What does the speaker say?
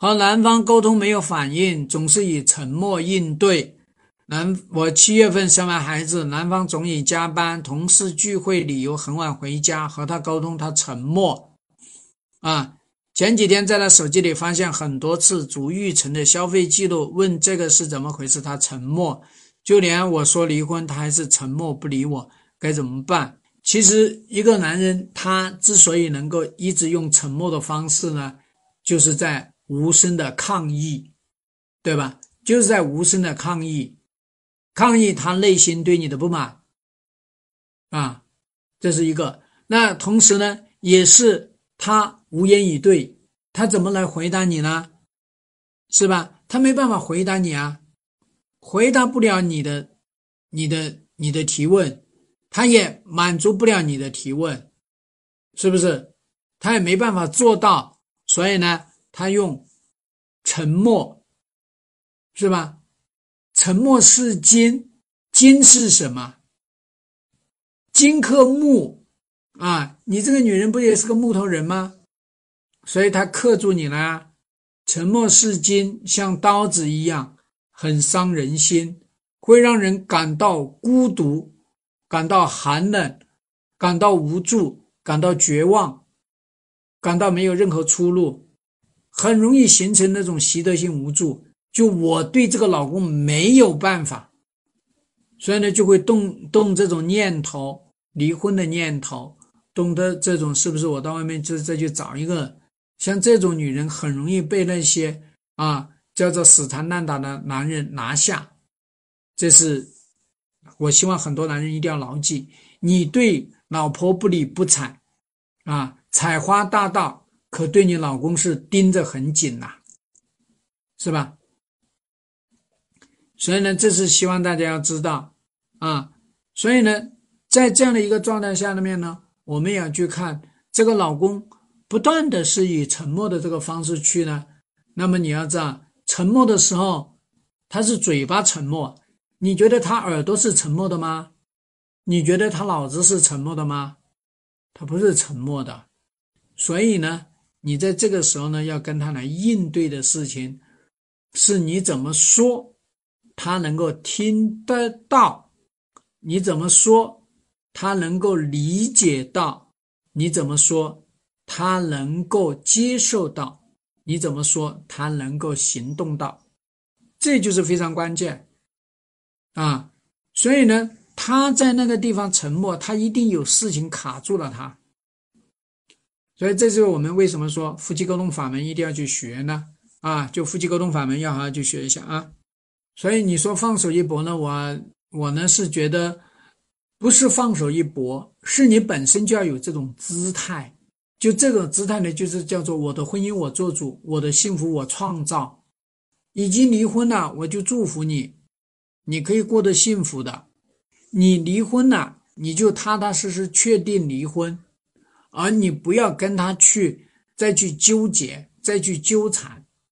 和男方沟通没有反应，总是以沉默应对。男，我七月份生完孩子，男方总以加班、同事聚会理由很晚回家，和他沟通他沉默。啊，前几天在他手机里发现很多次足浴城的消费记录，问这个是怎么回事，他沉默。就连我说离婚，他还是沉默不理我，该怎么办？其实，一个男人他之所以能够一直用沉默的方式呢，就是在无声的抗议，对吧？就是在无声的抗议，抗议他内心对你的不满，啊，这是一个。那同时呢，也是他无言以对，他怎么来回答你呢？是吧？他没办法回答你啊，回答不了你的，你的，你的提问。他也满足不了你的提问，是不是？他也没办法做到，所以呢，他用沉默，是吧？沉默是金，金是什么？金克木啊！你这个女人不也是个木头人吗？所以他克住你了。沉默是金，像刀子一样，很伤人心，会让人感到孤独。感到寒冷，感到无助，感到绝望，感到没有任何出路，很容易形成那种习得性无助。就我对这个老公没有办法，所以呢，就会动动这种念头，离婚的念头，懂得这种是不是？我到外面就再去找一个，像这种女人很容易被那些啊叫做死缠烂打的男人拿下，这是。我希望很多男人一定要牢记：你对老婆不理不睬，啊，采花大盗，可对你老公是盯着很紧呐，是吧？所以呢，这是希望大家要知道啊。所以呢，在这样的一个状态下面呢，我们也要去看这个老公不断的是以沉默的这个方式去呢，那么你要知道，沉默的时候，他是嘴巴沉默。你觉得他耳朵是沉默的吗？你觉得他脑子是沉默的吗？他不是沉默的，所以呢，你在这个时候呢，要跟他来应对的事情，是你怎么说，他能够听得到；你怎么说，他能够理解到；你怎么说，他能够接受到；你怎么说，他能够行动到。这就是非常关键。啊，所以呢，他在那个地方沉默，他一定有事情卡住了他。所以，这就是我们为什么说夫妻沟通法门一定要去学呢？啊，就夫妻沟通法门要好好去学一下啊。所以你说放手一搏呢，我我呢是觉得不是放手一搏，是你本身就要有这种姿态。就这个姿态呢，就是叫做我的婚姻我做主，我的幸福我创造。已经离婚了，我就祝福你。你可以过得幸福的，你离婚了，你就踏踏实实确定离婚，而你不要跟他去再去纠结，再去纠缠。